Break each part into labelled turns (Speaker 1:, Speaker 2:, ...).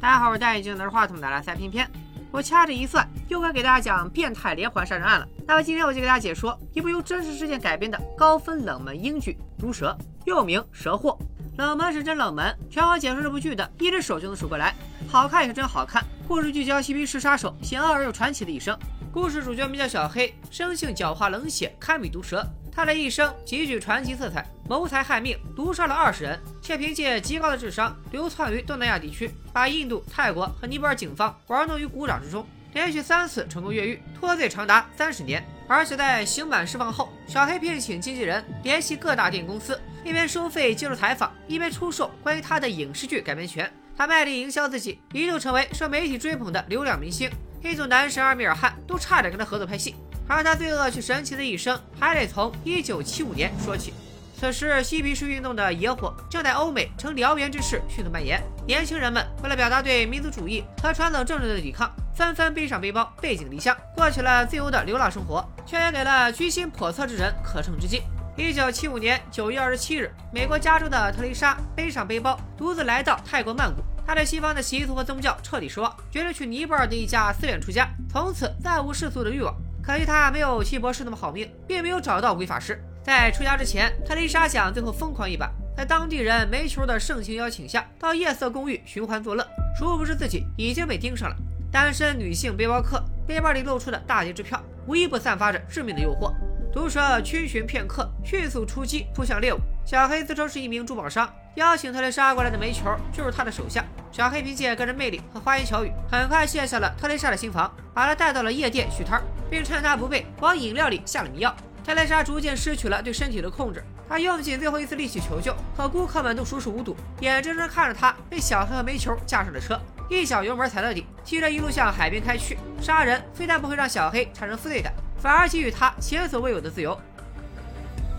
Speaker 1: 大家好，我是戴眼镜拿着话筒的来塞偏偏。我掐指一算，又该给大家讲变态连环杀人案了。那么今天我就给大家解说一部由真实事件改编的高分冷门英剧《毒蛇》，又名《蛇祸》。冷门是真冷门，全网解说这部剧的，一只手就能数过来。好看也是真好看。故事聚焦嬉皮士杀手险恶而又传奇的一生。故事主角名叫小黑，生性狡猾冷血，堪比毒蛇。他的一生极具传奇色彩，谋财害命，毒杀了二十人，却凭借极高的智商流窜于东南亚地区，把印度、泰国和尼泊尔警方玩弄于股掌之中，连续三次成功越狱，脱罪长达三十年。而且在刑满释放后，小黑聘请经纪人，联系各大电影公司，一边收费接受采访，一边出售关于他的影视剧改编权。他卖力营销自己，一度成为受媒体追捧的流量明星，一组男神阿米尔汗都差点跟他合作拍戏。而他罪恶却神奇的一生，还得从一九七五年说起。此时，嬉皮士运动的野火正在欧美呈燎原之势迅速蔓延。年轻人们为了表达对民族主义和传统政治的抵抗，纷纷背上背包，背井离乡，过起了自由的流浪生活，却也给了居心叵测之人可乘之机。一九七五年九月二十七日，美国加州的特蕾莎背上背包，独自来到泰国曼谷。他对西方的习俗和宗教彻底失望，决定去尼泊尔的一家寺院出家，从此再无世俗的欲望。可惜他没有七博士那么好命，并没有找到鬼法师。在出家之前，特丽莎想最后疯狂一把，在当地人煤球的盛情邀请下，到夜色公寓寻欢作乐。殊不知自己已经被盯上了。单身女性背包客背包里露出的大叠支票，无一不散发着致命的诱惑。毒蛇逡巡片刻，迅速出击，扑向猎物。小黑自称是一名珠宝商，邀请特蕾莎过来的煤球就是他的手下。小黑凭借个人魅力和花言巧语，很快卸下了特蕾莎的心房，把她带到了夜店续摊，并趁她不备，往饮料里下了迷药。特蕾莎逐渐失去了对身体的控制，她用尽最后一丝力气求救，可顾客们都熟视无睹，眼睁睁看着她被小黑和煤球架上了车，一脚油门踩到底，骑着一路向海边开去。杀人非但不会让小黑产生负罪感，反而给予他前所未有的自由。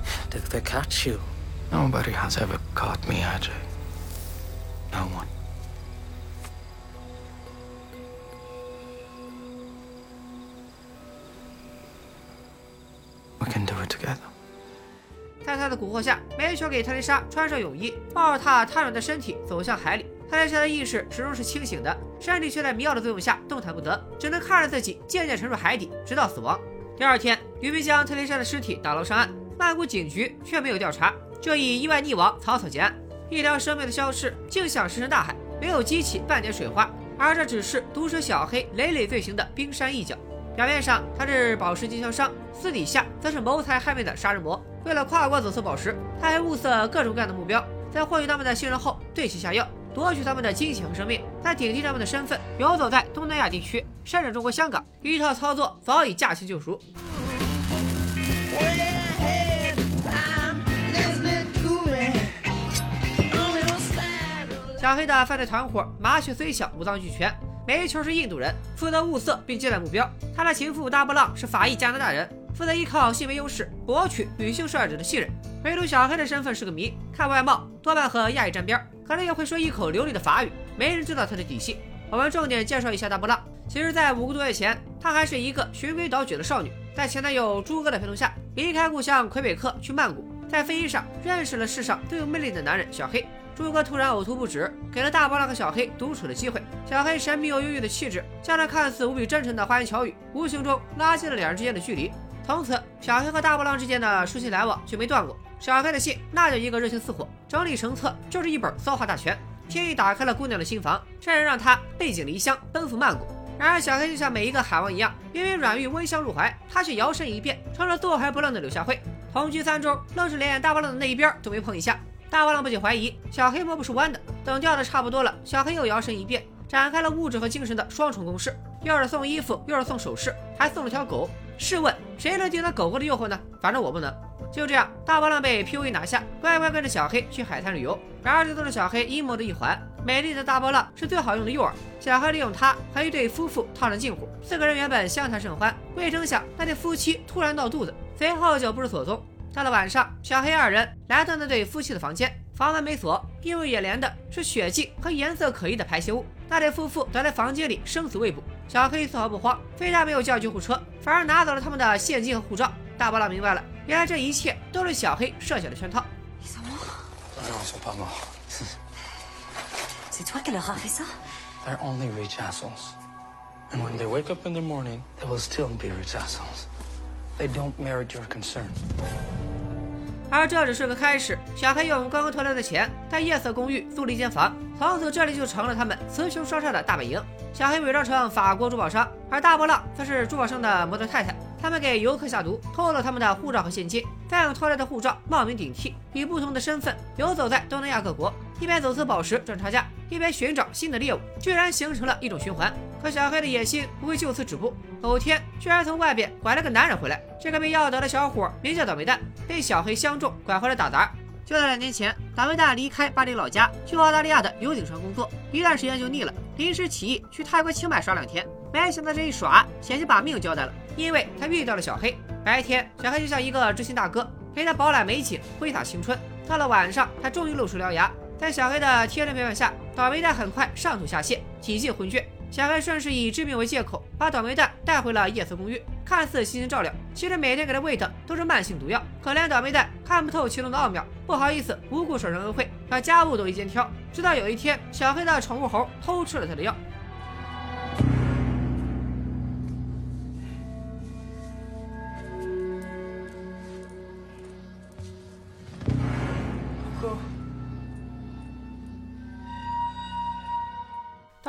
Speaker 2: Did they catch you?
Speaker 3: Nobody has ever caught me, Ajay. No one. We can do it together.
Speaker 1: 在他的蛊惑下，梅球给特蕾莎穿上泳衣，抱着她瘫软的身体走向海里。特蕾莎的意识始终是清醒的，身体却在迷药的作用下动弹不得，只能看着自己渐渐沉入海底，直到死亡。第二天，渔民将特蕾莎的尸体打捞上岸，曼谷警局却没有调查，就以意外溺亡草草结案。一条生命的消失，竟像石沉大海，没有激起半点水花。而这只是毒蛇小黑累累罪行的冰山一角。表面上他是宝石经销商，私底下则是谋财害命的杀人魔。为了跨国走私宝石，他还物色各种各样的目标，在获取他们的信任后，对其下药，夺取他们的金钱和生命，再顶替他们的身份，游走在东南亚地区，甚至中国香港，一套操作早已驾轻就熟。小黑的犯罪团伙麻雀虽小，五脏俱全。煤球是印度人，负责物色并接待目标。他的情妇大波浪是法裔加拿大人，负责依靠性别优势博取女性受害者的信任。唯独小黑的身份是个谜，看外貌多半和亚裔沾边，可能也会说一口流利的法语，没人知道他的底细。我们重点介绍一下大波浪。其实，在五个多月前，她还是一个循规蹈矩的少女，在前男友朱哥的陪同下，离开故乡魁北克去曼谷，在飞机上认识了世上最有魅力的男人小黑。朱哥突然呕吐不止，给了大波浪和小黑独处的机会。小黑神秘又忧郁的气质，加上看似无比真诚的花言巧语，无形中拉近了两人之间的距离。从此，小黑和大波浪之间的书信来往就没断过。小黑的信那叫一个热情似火，整理成册就是一本骚话大全，轻易打开了姑娘的心房，甚至让她背井离乡奔赴曼谷。然而，小黑就像每一个海王一样，因为软玉温香入怀，他却摇身一变成了坐怀不乱的柳下惠。同居三周，愣是连大波浪的那一边都没碰一下。大波浪不仅怀疑小黑摸不是弯的。等钓的差不多了，小黑又摇身一变，展开了物质和精神的双重攻势，又是送衣服，又是送首饰，还送了条狗。试问谁能抵挡狗狗的诱惑呢？反正我不能。就这样，大波浪被 PUA 拿下，乖乖跟着小黑去海滩旅游。然而，这都是小黑阴谋的一环。美丽的大波浪是最好用的诱饵，小黑利用它和一对夫妇套上近乎。四个人原本相谈甚欢，未成想那对夫妻突然闹肚子，随后就不知所踪。到了晚上，小黑二人来到那对夫妻的房间，房门没锁，映入眼帘的是血迹和颜色可疑的排泄物。那对夫妇则在房间里生死未卜，小黑丝毫不慌，非但没有叫救护车，反而拿走了他们的现金和护照。大波浪明白了，原来这一切都是小黑设下的圈套。
Speaker 3: They're only rich assholes, and when they wake up in the morning, they will still be rich assholes. They don't merit your concern.
Speaker 1: 而这只是个开始，小黑用刚刚偷来的钱在夜色公寓租了一间房，从此这里就成了他们雌雄双煞的大本营。小黑伪装成法国珠宝商，而大波浪则是珠宝商的模特太太。他们给游客下毒，偷了他们的护照和现金，再用偷来的护照冒名顶替，以不同的身份游走在东南亚各国，一边走私宝石赚差价，一边寻找新的猎物，居然形成了一种循环。可小黑的野心不会就此止步，某天居然从外边拐了个男人回来。这个被要得的小伙名叫倒霉蛋，被小黑相中拐回来打杂。就在两年前，倒霉蛋离开巴黎老家，去澳大利亚的游艇上工作，一段时间就腻了，临时起意去泰国清迈耍两天。没想到这一耍，险些把命交代了，因为他遇到了小黑。白天，小黑就像一个知心大哥，陪他饱览美景，挥洒青春。到了晚上，他终于露出獠牙，在小黑的天真表演下，倒霉蛋很快上吐下泻，几近昏厥。小黑顺势以治病为借口，把倒霉蛋带回了夜色公寓，看似悉心照料，其实每天给他喂的都是慢性毒药。可怜倒霉蛋看不透其中的奥妙，不好意思无故受人恩惠，把家务都一肩挑。直到有一天，小黑的宠物猴偷吃了他的药。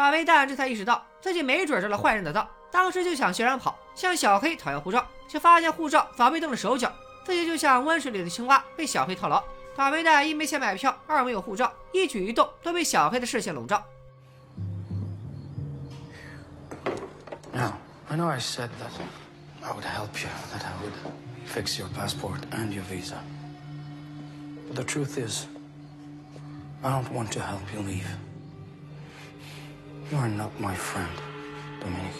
Speaker 1: 倒霉蛋这才意识到自己没准着了坏人的道，当时就想学人跑，向小黑讨要护照，却发现护照早被动了手脚，自己就像温水里的青蛙，被小黑套牢。倒霉蛋一没钱买票，二没有护照，一举一动都被小黑的视线笼罩。
Speaker 3: Now, I know I said that I would help you, that I would fix your passport and your visa. But the truth is, I don't want to help you leave. You are not my friend, Dominic.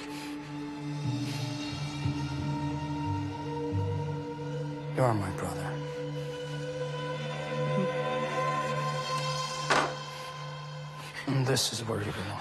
Speaker 3: You are my brother. This is where you belong.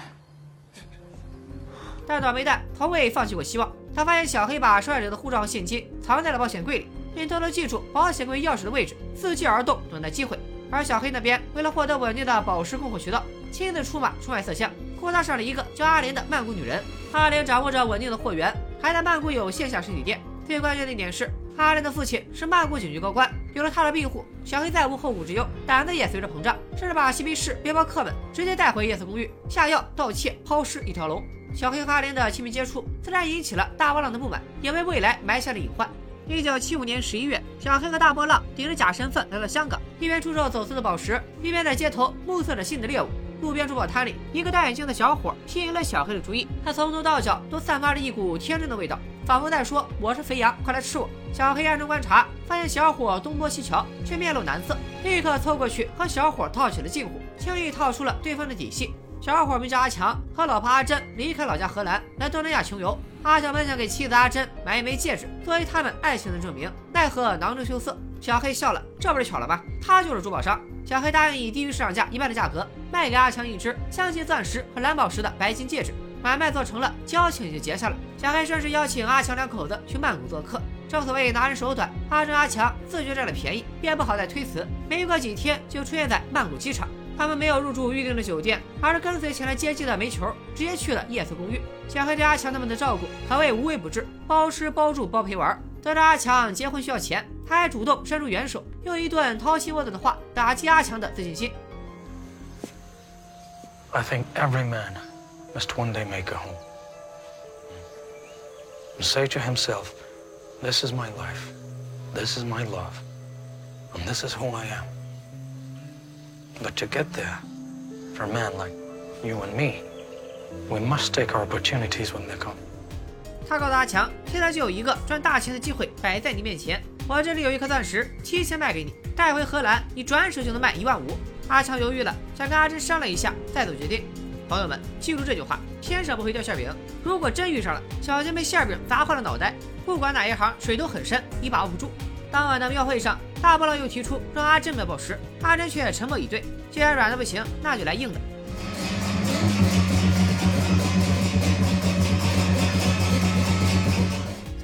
Speaker 1: 但倒霉蛋从未放弃过希望。他发现小黑把受害者的护照和现金藏在了保险柜里，并偷偷记住保险柜钥匙的位置，伺机而动，等待机会。而小黑那边为了获得稳定的宝石供货渠道，亲自出马出卖色相，勾搭上了一个叫阿莲的曼谷女人。阿莲掌握着稳定的货源，还在曼谷有线下实体店。最关键的一点是，阿莲的父亲是曼谷警局高官，有了他的庇护，小黑再无后顾之忧，胆子也随着膨胀，甚至把嬉皮士背包客们直接带回夜色公寓，下药、盗窃、抛尸一条龙。小黑和阿莲的亲密接触，自然引起了大波浪的不满，也为未来埋下了隐患。一九七五年十一月，小黑和大波浪顶着假身份来到香港，一边出售走私的宝石，一边在街头目测着新的猎物。路边珠宝摊里，一个戴眼镜的小伙吸引了小黑的注意，他从头到脚都散发着一股天真的味道，仿佛在说：“我是肥羊，快来吃我。”小黑暗中观察，发现小伙东摸西瞧，却面露难色，立刻凑过去和小伙套起了近乎，轻易套出了对方的底细。小伙名叫阿强，和老婆阿珍离开老家荷兰，来东南亚穷游。阿强本想给妻子阿珍买一枚戒指，作为他们爱情的证明，奈何囊中羞涩。小黑笑了，这不是巧了吗？他就是珠宝商。小黑答应以低于市场价一半的价格卖给阿强一只镶嵌钻石和蓝宝石的白金戒指。买卖做成了，交情也就结下了。小黑顺势邀请阿强两口子去曼谷做客。正所谓拿人手短，阿珍、阿强自觉占了便宜，便不好再推辞。没过几天，就出现在曼谷机场。他们没有入住预定的酒店，而是跟随前来接机的煤球，直接去了夜色公寓。小黑对阿强他们的照顾可谓无微不至，包吃包住包陪玩。得知阿强结婚需要钱，他还主动伸出援手，用一顿掏心窝子的话打击阿强的自信心。
Speaker 3: I think every man must one day make a home. And say to himself, this is my life, this is my love, and this is who I am. But to get there, for a man like you and me, we must take our opportunities when they come.
Speaker 1: 他告诉阿强，现在就有一个赚大钱的机会摆在你面前，我这里有一颗钻石，提前卖给你，带回荷兰，你转手就能卖一万五。阿强犹豫了，想跟阿珍商量一下再做决定。朋友们，记住这句话：天上不会掉馅饼。如果真遇上了，小心被馅饼砸坏了脑袋。不管哪一行，水都很深，你把握不住。当晚的庙会上，大波浪又提出让阿珍买宝石，阿珍却沉默以对。既然软的不行，那就来硬的。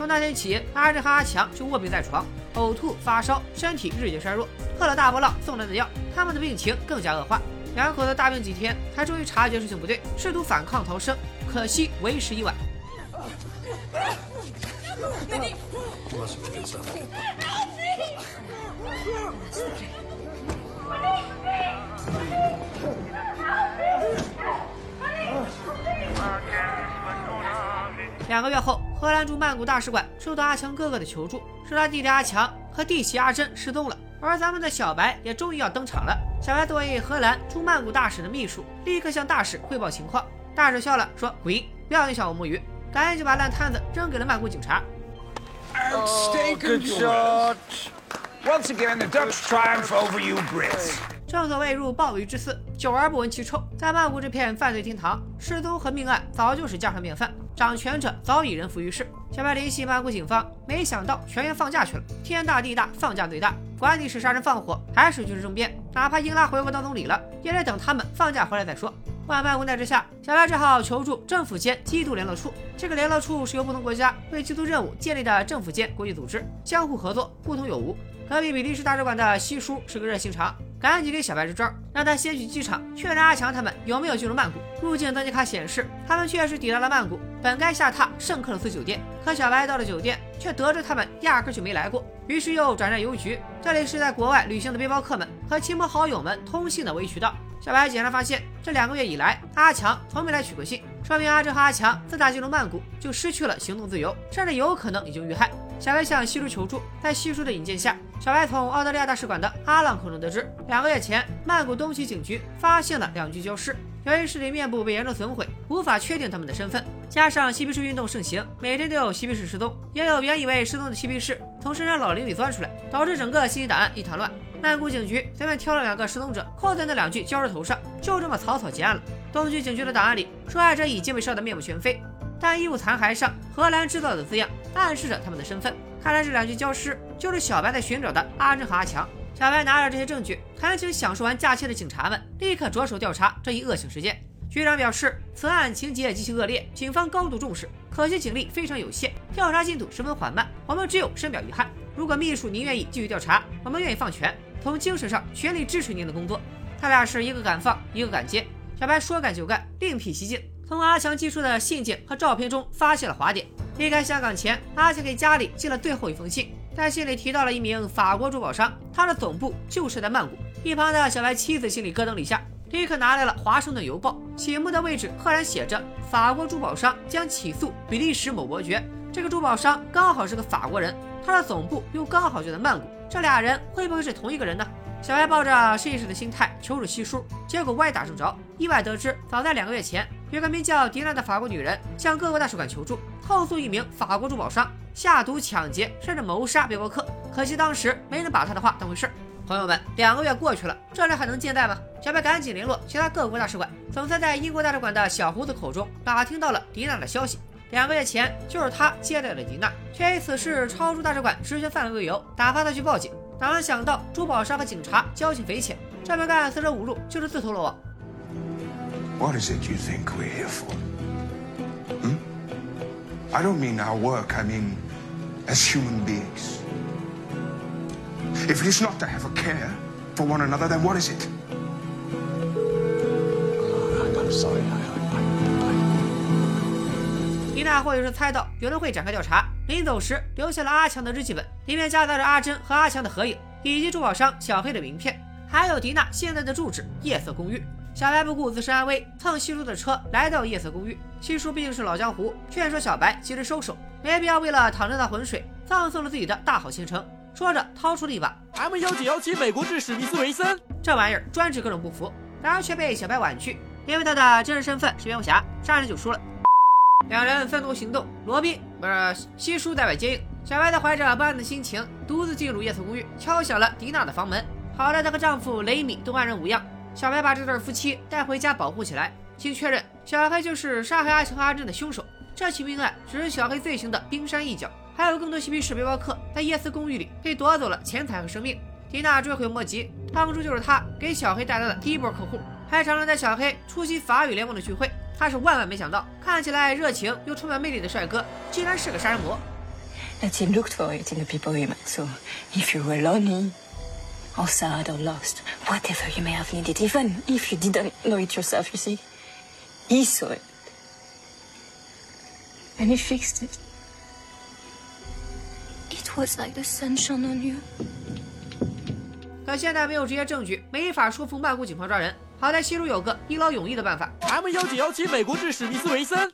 Speaker 1: 从那天起，阿珍和阿强就卧病在床，呕吐、发烧，身体日渐衰弱。喝了大波浪送来的药，他们的病情更加恶化。两口子大病几天，才终于察觉事情不对，试图反抗逃生，可惜为时已晚。两个月后，荷兰驻曼谷大使馆收到阿强哥哥的求助，说他弟弟阿强和弟媳阿珍失踪了，而咱们的小白也终于要登场了。小白作为荷兰驻曼谷大使的秘书，立刻向大使汇报情况。大使笑了，说：“滚，不要影响我摸鱼。”赶紧就把烂摊子扔给了曼谷警察。正所谓入鲍鱼之肆，久而不闻其臭。在曼谷这片犯罪天堂，失踪和命案早就是家常便饭，掌权者早已人浮于事。小白联系曼谷警方，没想到全员放假去了。天大地大，放假最大，管你是杀人放火还是军事政变，哪怕英拉回国当总理了，也得等他们放假回来再说。万般无奈之下，小白只好求助政府间缉毒联络处。这个联络处是由不同国家为缉毒任务建立的政府间国际组织，相互合作，互通有无。隔壁比利时大使馆的西叔是个热心肠，赶紧给小白支招，让他先去机场确认阿强他们有没有进入曼谷。入境登记卡显示，他们确实抵达了曼谷，本该下榻圣克鲁斯酒店。可小白到了酒店，却得知他们压根就没来过，于是又转战邮局。这里是在国外旅行的背包客们和亲朋好友们通信的唯一渠道。小白检查发现，这两个月以来，阿强从没来取过信，说明阿珍和阿强自打进入曼谷就失去了行动自由，甚至有可能已经遇害。小白向西叔求助，在西叔的引荐下，小白从澳大利亚大使馆的阿浪口中得知，两个月前，曼谷东区警局发现了两具焦尸，由于尸体面部被严重损毁，无法确定他们的身份。加上嬉皮士运动盛行，每天都有嬉皮士失踪，也有原以为失踪的嬉皮士从深山老林里钻出来，导致整个信息档案一团乱。曼谷警局随便挑了两个失踪者，扣在那两具焦尸头上，就这么草草结案了。东区警局的档案里，受害者已经被烧得面目全非，但衣物残骸上“荷兰制造”的字样，暗示着他们的身份。看来这两具焦尸就是小白在寻找的阿珍和阿强。小白拿着这些证据，恳请享受完假期的警察们立刻着手调查这一恶性事件。局长表示，此案情节极其恶劣，警方高度重视，可惜警力非常有限，调查进度十分缓慢，我们只有深表遗憾。如果秘书您愿意继续调查，我们愿意放权。从精神上全力支持您的工作。他俩是一个敢放，一个敢接。小白说干就干，另辟蹊径，从阿强寄出的信件和照片中发现了滑点。离开香港前，阿强给家里寄了最后一封信，在信里提到了一名法国珠宝商，他的总部就是在曼谷。一旁的小白妻子心里咯噔了一下，立刻拿来了《华盛顿邮报》，醒目的位置赫然写着：“法国珠宝商将起诉比利时某伯爵。”这个珠宝商刚好是个法国人，他的总部又刚好就在曼谷。这俩人会不会是同一个人呢？小白抱着试一试的心态求助西叔，结果歪打正着，意外得知，早在两个月前，有个名叫迪娜的法国女人向各国大使馆求助，控诉一名法国珠宝商下毒、抢劫甚至谋杀背包客。可惜当时没人把他的话当回事。朋友们，两个月过去了，这人还能健在吗？小白赶紧联络其他各国大使馆，总算在英国大使馆的小胡子口中打听到了迪娜的消息。两个月前，就是他接待了迪娜，却以此事超出大使馆职权范围为由，打发他去报警。哪能想到珠宝商和警察交情匪浅，这门干四舍五入就是自投罗网。
Speaker 4: What is it you think we're here for? Hmm? I don't mean our work. I mean as human beings. If it is not to have a care for one another, then what is it?
Speaker 3: I'm sorry. I, I, I,
Speaker 1: 丽娜或许是猜到有人会展开调查，临走时留下了阿强的日记本，里面夹杂着阿珍和阿强的合影，以及珠宝商小黑的名片，还有迪娜现在的住址——夜色公寓。小白不顾自身安危，蹭西叔的车来到夜色公寓。西叔毕竟是老江湖，劝说小白及时收手，没必要为了淌这趟浑水，葬送了自己的大好前程。说着，掏出了一把
Speaker 5: M 幺九幺七美国制史密斯维森，
Speaker 1: 这玩意儿专治各种不服，然而却被小白婉拒，因为他的真实身份是蝙蝠侠，杀人就输了。两人分头行动，罗宾不是西叔在外接应。小白则怀着不安的心情，独自进入夜色公寓，敲响了迪娜的房门。好在她和丈夫雷米都安然无恙。小白把这对夫妻带回家保护起来，经确认，小黑就是杀害阿强和阿珍的凶手。这起命案只是小黑罪行的冰山一角，还有更多嬉皮士背包客在夜色公寓里被夺走了钱财和生命。迪娜追悔莫及，当初就是她给小黑带来的第一波客户，还常常带小黑出席法语联盟的聚会。他是万万没想到，看起来热情又充满魅力的帅哥，竟然是个杀人魔。
Speaker 6: That you looked for it in the people you met. So if you were lonely, or sad or lost, whatever you may have needed, even if you didn't know it yourself, you see. He saw it. And he fixed it. It was like the sun shone on you.
Speaker 1: 可现在没有直接证据，没法说服曼谷警方抓人。 好在西鲁有个一劳永逸的办法。
Speaker 5: M 幺九幺七美国制史密斯维森。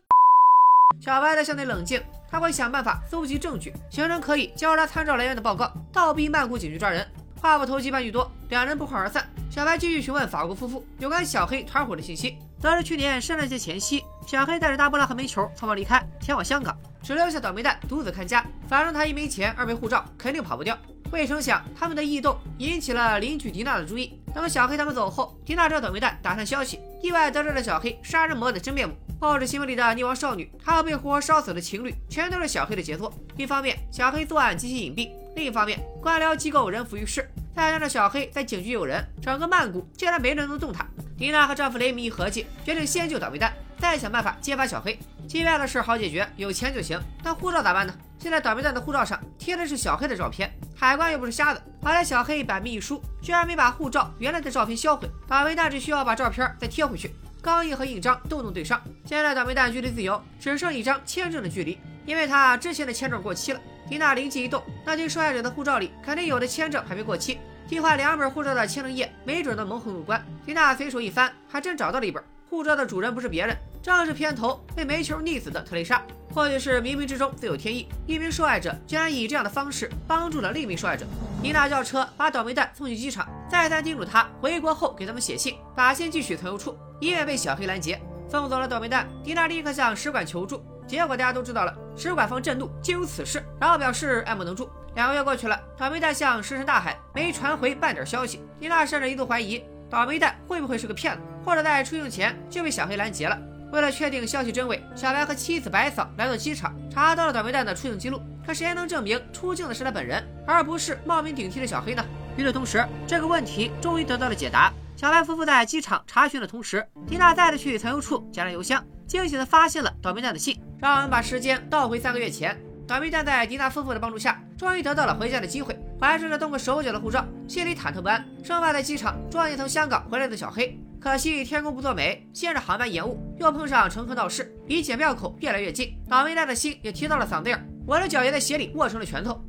Speaker 1: 小白的相对冷静，他会想办法搜集证据，形成可以交叉参照来源的报告，倒逼曼谷警局抓人。话不投机半句多，两人不欢而散。小白继续询问法国夫妇有关小黑团伙的信息，得知去年圣诞节前夕，小黑带着大波浪和煤球匆忙离开，前往香港，只留下倒霉蛋独自看家。反正他一没钱，二没护照，肯定跑不掉。未成想，他们的异动引起了邻居迪娜的注意。等小黑他们走后，迪娜找倒霉蛋打探消息，意外得知了小黑杀人魔的真面目。抱着新闻里的溺亡少女，还有被活活烧死的情侣，全都是小黑的杰作。一方面，小黑作案极其隐蔽；另一方面，官僚机构人浮于事，再加上小黑在警局有人，整个曼谷竟然没人能动他。迪娜和丈夫雷米一合计，决定先救倒霉蛋，再想办法揭发小黑。机票的事好解决，有钱就行。但护照咋办呢？现在倒霉蛋的护照上贴的是小黑的照片，海关又不是瞎子。好在小黑百密一疏，居然没把护照原来的照片销毁。倒霉蛋只需要把照片再贴回去，钢印和印章都能对上。现在倒霉蛋距离自由只剩一张签证的距离，因为他之前的签证过期了。迪娜灵机一动，那对受害者的护照里肯定有的签证还没过期，替换两本护照的签证页没准能蒙混过关。迪娜随手一翻，还真找到了一本。护照的主人不是别人，正是片头被煤球溺死的特蕾莎。或许是冥冥之中自有天意，一名受害者居然以这样的方式帮助了另一名受害者。迪娜叫车把倒霉蛋送去机场，再三叮嘱他回国后给他们写信，把信寄去存邮处，医院被小黑拦截。送走了倒霉蛋，迪娜立刻向使馆求助，结果大家都知道了，使馆方震怒，竟有此事，然后表示爱莫能助。两个月过去了，倒霉蛋向石沉大海，没传回半点消息。迪娜甚至一度怀疑倒霉蛋会不会是个骗子，或者在出境前就被小黑拦截了。为了确定消息真伪，小白和妻子白嫂来到机场，查到了倒霉蛋的出境记录。可谁能证明出境的是他本人，而不是冒名顶替的小黑呢？与此同时，这个问题终于得到了解答。小白夫妇在机场查询的同时，缇娜再次去存邮处捡了邮箱，惊喜地发现了倒霉蛋的信。让我们把时间倒回三个月前，倒霉蛋在迪娜夫妇的帮助下，终于得到了回家的机会，怀揣着动过手脚的护照，心里忐忑不安，生怕在机场撞见从香港回来的小黑。可惜天公不作美，先是航班延误，又碰上乘客闹事，离检票口越来越近，倒霉蛋的心也提到了嗓子眼，我的脚也在鞋里握成了拳头。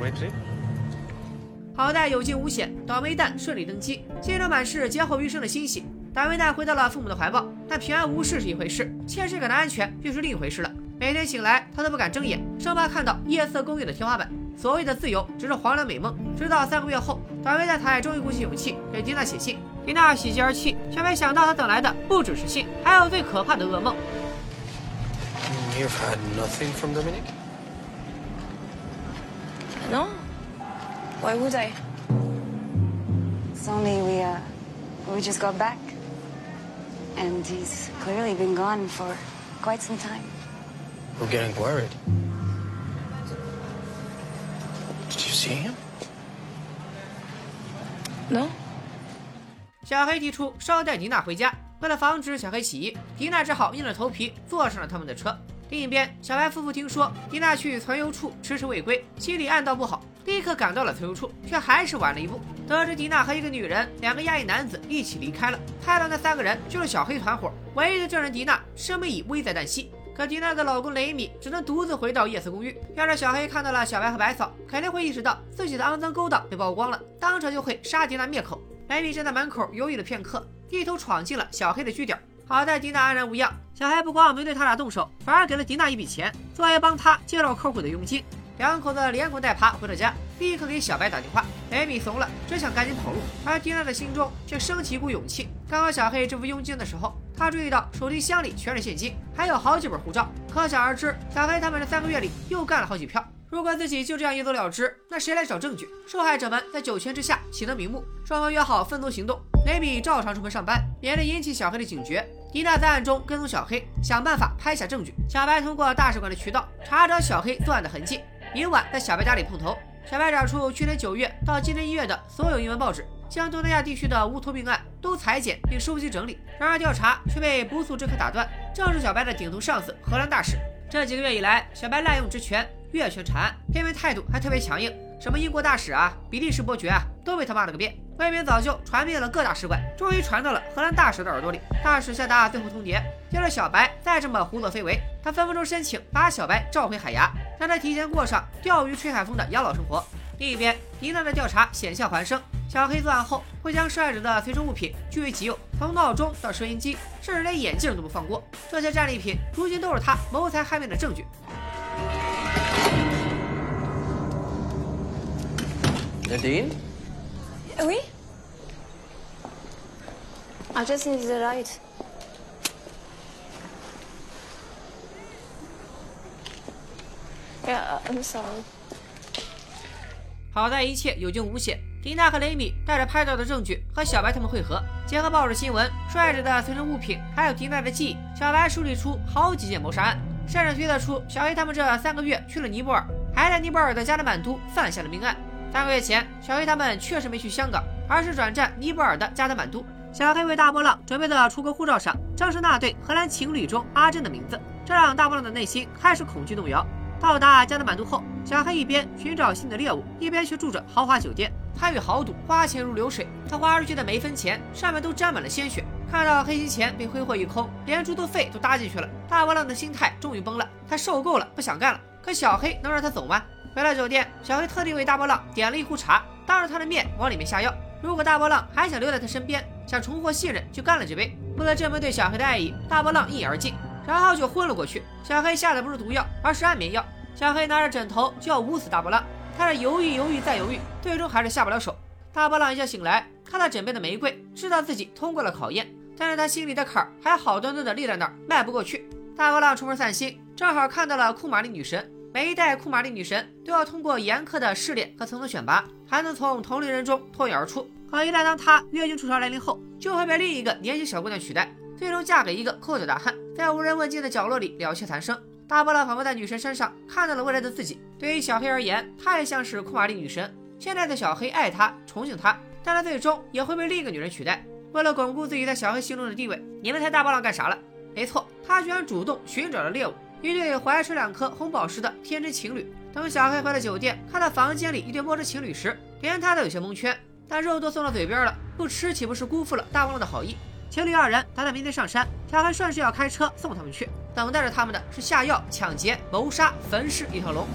Speaker 2: Wait,
Speaker 1: 好在有惊无险，倒霉蛋顺利登基，心中满是劫后余生的欣喜。倒霉蛋回到了父母的怀抱，但平安无事是一回事，切实感到安全又是另一回事了。每天醒来，他都不敢睁眼，生怕看到夜色公寓的天花板。所谓的自由，只是黄粱美梦。直到三个月后，倒霉蛋才终于鼓起勇气给迪娜写信。迪娜喜极而泣，却没想到她等来的不只是信，还有最可怕的噩梦。
Speaker 2: You've had nothing from Dominic?
Speaker 6: No? Why would I?
Speaker 7: It's only we, uh, we just got back. And he's clearly been gone for quite some time.
Speaker 2: We're getting worried. Did you see him?
Speaker 6: No?
Speaker 1: 小黑提出捎带迪娜回家，为了防止小黑起疑，迪娜只好硬着头皮坐上了他们的车。另一边，小白夫妇听说迪娜去存油处迟迟未归，心里暗道不好，立刻赶到了存邮处，却还是晚了一步。得知迪娜和一个女人、两个亚裔男子一起离开了，派到那三个人就是小黑团伙。唯一的证人迪娜生命已危在旦夕，可迪娜的老公雷米只能独自回到夜色公寓。要是小黑看到了小白和白嫂，肯定会意识到自己的肮脏勾当被曝光了，当场就会杀迪娜灭口。雷米站在门口犹豫了片刻，一头闯进了小黑的据点。好在迪娜安然无恙，小黑不光没对他俩动手，反而给了迪娜一笔钱，作为帮他介绍客户的佣金。两口子连滚带爬回到家，立刻给小白打电话。雷米怂了，只想赶紧跑路，而迪娜的心中却升起一股勇气。刚刚小黑支付佣金的时候，他注意到手提箱里全是现金，还有好几本护照，可想而知，小黑他们这三个月里又干了好几票。如果自己就这样一走了之，那谁来找证据？受害者们在九泉之下岂能瞑目？双方约好分头行动。雷米照常出门上班，免得引起小黑的警觉。迪娜在暗中跟踪小黑，想办法拍下证据。小白通过大使馆的渠道查找小黑作案的痕迹。明晚在小白家里碰头，小白找出去年九月到今年一月的所有英文报纸，将东南亚地区的乌托病案都裁剪并收集整理。然而调查却被不速之客打断，正是小白的顶头上司荷兰大使。这几个月以来，小白滥用职权，越权查案，偏偏态度还特别强硬。什么英国大使啊，比利时伯爵啊，都被他骂了个遍。外面早就传遍了各大使馆，终于传到了荷兰大使的耳朵里。大使下达最后通牒，要是小白再这么胡作非为，他分分钟申请把小白召回海牙，让他提前过上钓鱼吹海风的养老生活。另一边，迪娜的调查险象环生。小黑作案后会将受害者的随身物品据为己有，从闹钟到收音机，甚至连眼镜都不放过。这些战利品如今都是他谋财害命的证据。
Speaker 2: Nadine?
Speaker 6: Oui? I just need the light. Yeah, I'm sorry.
Speaker 1: 好在一切有惊无险。迪娜和雷米带着拍照的证据和小白他们会合，结合报纸新闻、帅着的随身物品，还有迪娜的记忆，小白梳理出好几件谋杀案，甚至推测出小黑他们这三个月去了尼泊尔，还在尼泊尔的加德满都犯下了命案。三个月前，小黑他们确实没去香港，而是转战尼泊尔的加德满都。小黑为大波浪准备的出国护照上，正是那对荷兰情侣中阿珍的名字，这让大波浪的内心开始恐惧动摇。到达加德满都后，小黑一边寻找新的猎物，一边却住着豪华酒店，参与豪赌，花钱如流水。他花出去的每一分钱上面都沾满了鲜血。看到黑心钱被挥霍一空，连住宿费都搭进去了，大波浪的心态终于崩了。他受够了，不想干了。可小黑能让他走吗？回到酒店，小黑特地为大波浪点了一壶茶，当着他的面往里面下药。如果大波浪还想留在他身边，想重获信任，就干了这杯。为了证明对小黑的爱意，大波浪一饮而尽，然后就昏了过去。小黑下的不是毒药，而是安眠药。小黑拿着枕头就要捂死大波浪，他是犹豫犹豫再犹豫，最终还是下不了手。大波浪一觉醒来，看到枕边的玫瑰，知道自己通过了考验，但是他心里的坎儿还好端端的立在那儿，迈不过去。大波浪出门散心，正好看到了库玛丽女神。每一代库玛丽女神都要通过严苛的试炼和层层选拔，才能从同龄人中脱颖而出。可一旦当她月经初潮来临后，就会被另一个年轻小姑娘取代，最终嫁给一个抠脚大汉，在无人问津的角落里了却残生。大波浪仿佛在女神身上看到了未来的自己。对于小黑而言，她也像是库玛丽女神。现在的小黑爱她，崇敬她，但她最终也会被另一个女人取代。为了巩固自己在小黑心中的地位，你们猜大波浪干啥了？没错，他居然主动寻找了猎物。一对怀揣两颗红宝石的天真情侣。等小黑回到酒店，看到房间里一对陌生情侣时，连他都有些蒙圈。但肉都送到嘴边了，不吃岂不是辜负了大王的好意？情侣二人打算明天上山，小黑顺势要开车送他们去。等待着他们的是下药、抢劫、谋杀、焚尸一条龙。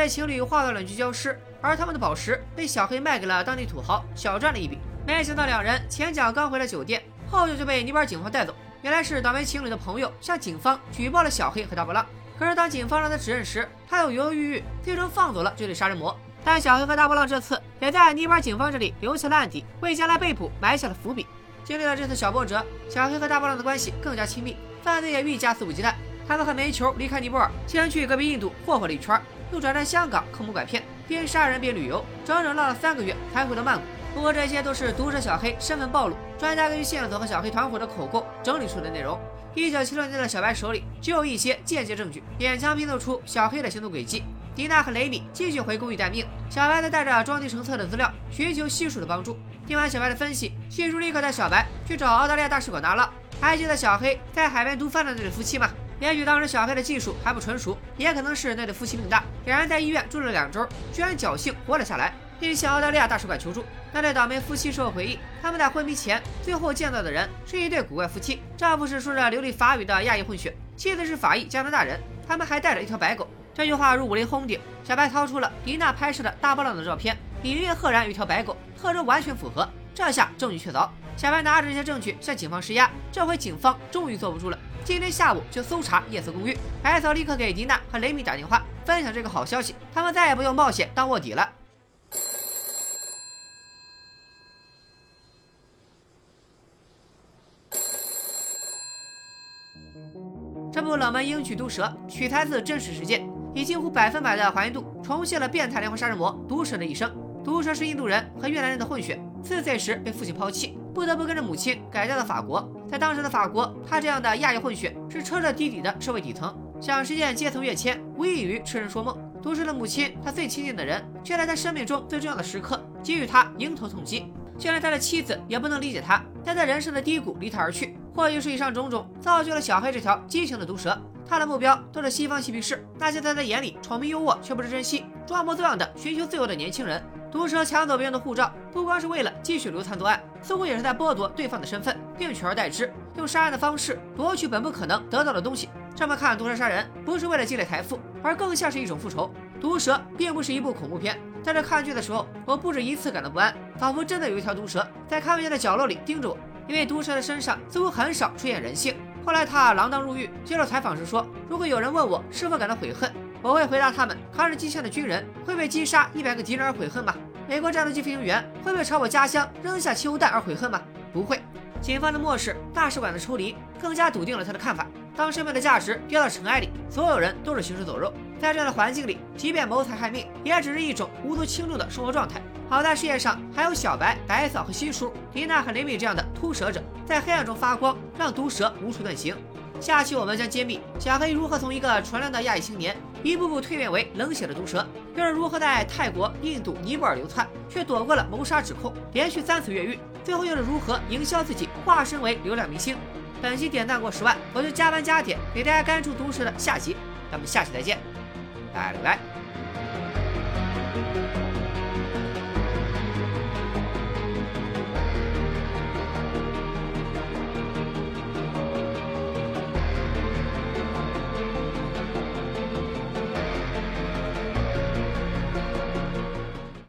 Speaker 1: 对情侣化作两具焦尸，而他们的宝石被小黑卖给了当地土豪，小赚了一笔。没想到两人前脚刚回了酒店，后脚就被尼泊尔警方带走。原来是倒霉情侣的朋友向警方举报了小黑和大波浪。可是当警方让他指认时，他又犹犹豫豫，最终放走了这对杀人魔。但小黑和大波浪这次也在尼泊尔警方这里留下了案底，为将来被捕埋下了伏笔。经历了这次小波折，小黑和大波浪的关系更加亲密，犯罪也愈加肆无忌惮。他们和煤球离开尼泊尔，先去隔壁印度霍霍了一圈。又转战香港坑蒙拐骗，边杀人边旅游，整整闹了三个月才回到曼谷。不过这些都是毒舌小黑身份暴露，专家根据线索和小黑团伙的口供整理出的内容。一九七六年的小白手里只有一些间接证据，勉强拼凑出小黑的行动轨迹。迪娜和雷米继续回公寓待命，小白则带着装订成册的资料寻求西叔的帮助。听完小白的分析，西叔立刻带小白去找澳大利亚大使馆拿了。还记得小黑在海边毒贩的那对夫妻吗？也许当时小黑的技术还不纯熟，也可能是那对夫妻命大，两人在医院住了两周，居然侥幸活了下来，并向澳大利亚大使馆求助。那对倒霉夫妻事后回忆，他们在昏迷前最后见到的人是一对古怪夫妻，丈夫是说着流利法语的亚裔混血，妻子是法裔加拿大人，他们还带着一条白狗。这句话如五雷轰顶，小白掏出了迪娜拍摄的大波浪的照片，里面赫然有一条白狗，特征完全符合，这下证据确凿。小白拿着这些证据向警方施压，这回警方终于坐不住了。今天下午就搜查夜色公寓。白嫂立刻给迪娜和雷米打电话，分享这个好消息，他们再也不用冒险当卧底了。这部冷门英剧《毒蛇》取材自真实事件，以近乎百分百的还原度重现了变态连环杀人魔毒蛇的一生。毒蛇是印度人和越南人的混血，四岁时被父亲抛弃，不得不跟着母亲改嫁到法国。在当时的法国，他这样的亚裔混血是彻彻底底的社会底层，想实现阶层跃迁，无异于痴人说梦。毒蛇的母亲，他最亲近的人，却在他生命中最重要的时刻给予他迎头痛击。就连他的妻子也不能理解他，在人生的低谷离他而去。或许是以上种种造就了小黑这条畸形的毒蛇。他的目标都是西方嬉皮士，那些在他眼里宠名优渥却不知珍惜、装模作样的寻求自由的年轻人。毒蛇抢走别人的护照，不光是为了继续流窜作案，似乎也是在剥夺对方的身份，并取而代之，用杀人的方式夺取本不可能得到的东西。这么看，毒蛇杀人不是为了积累财富，而更像是一种复仇。毒蛇并不是一部恐怖片，在这看剧的时候，我不止一次感到不安，仿佛真的有一条毒蛇在看不见的角落里盯着我。因为毒蛇的身上似乎很少出现人性。后来他锒铛入狱，接受采访时说：“如果有人问我是否感到悔恨，我会回答他们：抗日机枪的军人会被击杀一百个敌人而悔恨吗？美国战斗机飞行员会被朝我家乡扔下汽油弹而悔恨吗？不会。”警方的漠视，大使馆的抽离，更加笃定了他的看法。当生命的价值掉到尘埃里，所有人都是行尸走肉。在这样的环境里，即便谋财害命，也只是一种无足轻重的生活状态。好在世界上还有小白、白嫂和西叔、迪娜和雷米这样的突蛇者，在黑暗中发光，让毒蛇无处遁形。下期我们将揭秘小黑如何从一个纯良的亚裔青年，一步步蜕变为冷血的毒蛇，又是如何在泰国、印度、尼泊尔流窜，却躲过了谋杀指控，连续三次越狱，最后又是如何营销自己，化身为流量明星。本期点赞过十万，我就加班加点给大家干出毒蛇的下集。咱们下期再见，拜了个拜。